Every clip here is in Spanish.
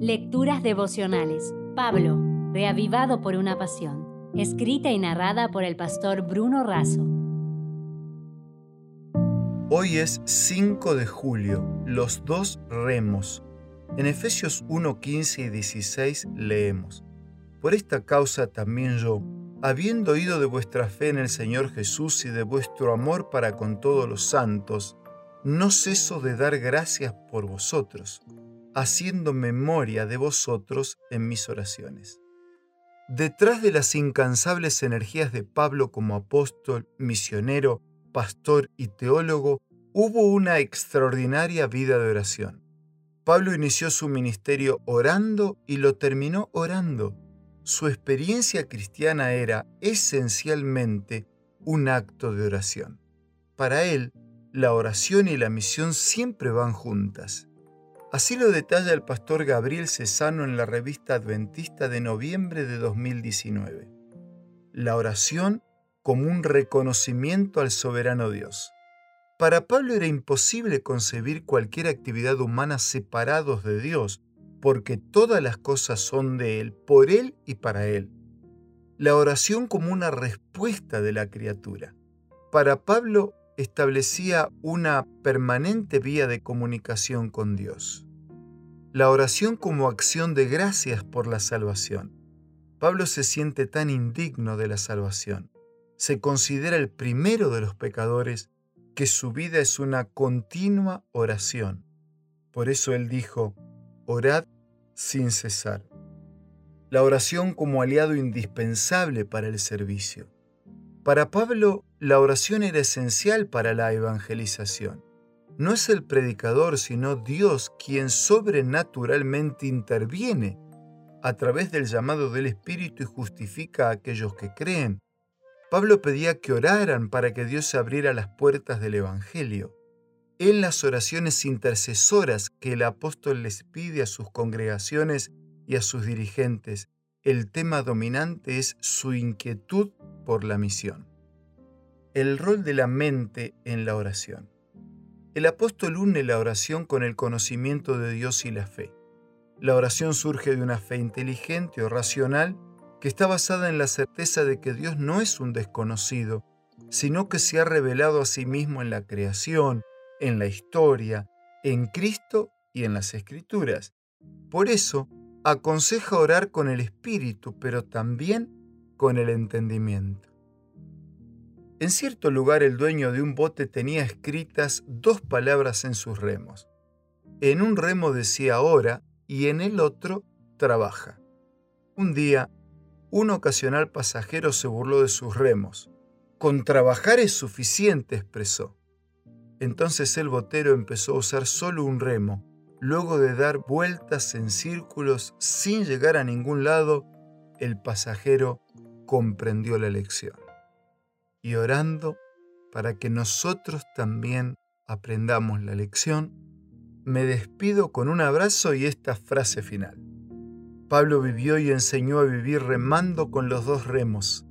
Lecturas devocionales. Pablo, reavivado por una pasión. Escrita y narrada por el pastor Bruno Razo. Hoy es 5 de julio, los dos remos. En Efesios 1, 15 y 16 leemos, Por esta causa también yo, habiendo oído de vuestra fe en el Señor Jesús y de vuestro amor para con todos los santos, no ceso de dar gracias por vosotros, haciendo memoria de vosotros en mis oraciones. Detrás de las incansables energías de Pablo como apóstol, misionero, pastor y teólogo, hubo una extraordinaria vida de oración. Pablo inició su ministerio orando y lo terminó orando. Su experiencia cristiana era esencialmente un acto de oración. Para él, la oración y la misión siempre van juntas. Así lo detalla el pastor Gabriel Cesano en la revista Adventista de noviembre de 2019. La oración como un reconocimiento al soberano Dios. Para Pablo era imposible concebir cualquier actividad humana separados de Dios, porque todas las cosas son de Él, por Él y para Él. La oración como una respuesta de la criatura. Para Pablo establecía una permanente vía de comunicación con Dios. La oración como acción de gracias por la salvación. Pablo se siente tan indigno de la salvación. Se considera el primero de los pecadores que su vida es una continua oración. Por eso él dijo, orad sin cesar. La oración como aliado indispensable para el servicio. Para Pablo, la oración era esencial para la evangelización. No es el predicador, sino Dios quien sobrenaturalmente interviene a través del llamado del Espíritu y justifica a aquellos que creen. Pablo pedía que oraran para que Dios abriera las puertas del Evangelio. En las oraciones intercesoras que el apóstol les pide a sus congregaciones y a sus dirigentes, el tema dominante es su inquietud por la misión. El rol de la mente en la oración. El apóstol une la oración con el conocimiento de Dios y la fe. La oración surge de una fe inteligente o racional que está basada en la certeza de que Dios no es un desconocido, sino que se ha revelado a sí mismo en la creación, en la historia, en Cristo y en las Escrituras. Por eso, aconseja orar con el espíritu, pero también con el entendimiento. En cierto lugar el dueño de un bote tenía escritas dos palabras en sus remos. En un remo decía ora y en el otro trabaja. Un día, un ocasional pasajero se burló de sus remos. Con trabajar es suficiente, expresó. Entonces el botero empezó a usar solo un remo Luego de dar vueltas en círculos sin llegar a ningún lado, el pasajero comprendió la lección. Y orando para que nosotros también aprendamos la lección, me despido con un abrazo y esta frase final. Pablo vivió y enseñó a vivir remando con los dos remos.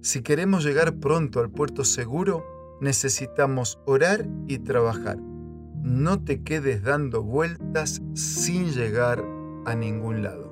Si queremos llegar pronto al puerto seguro, necesitamos orar y trabajar no te quedes dando vueltas sin llegar a ningún lado.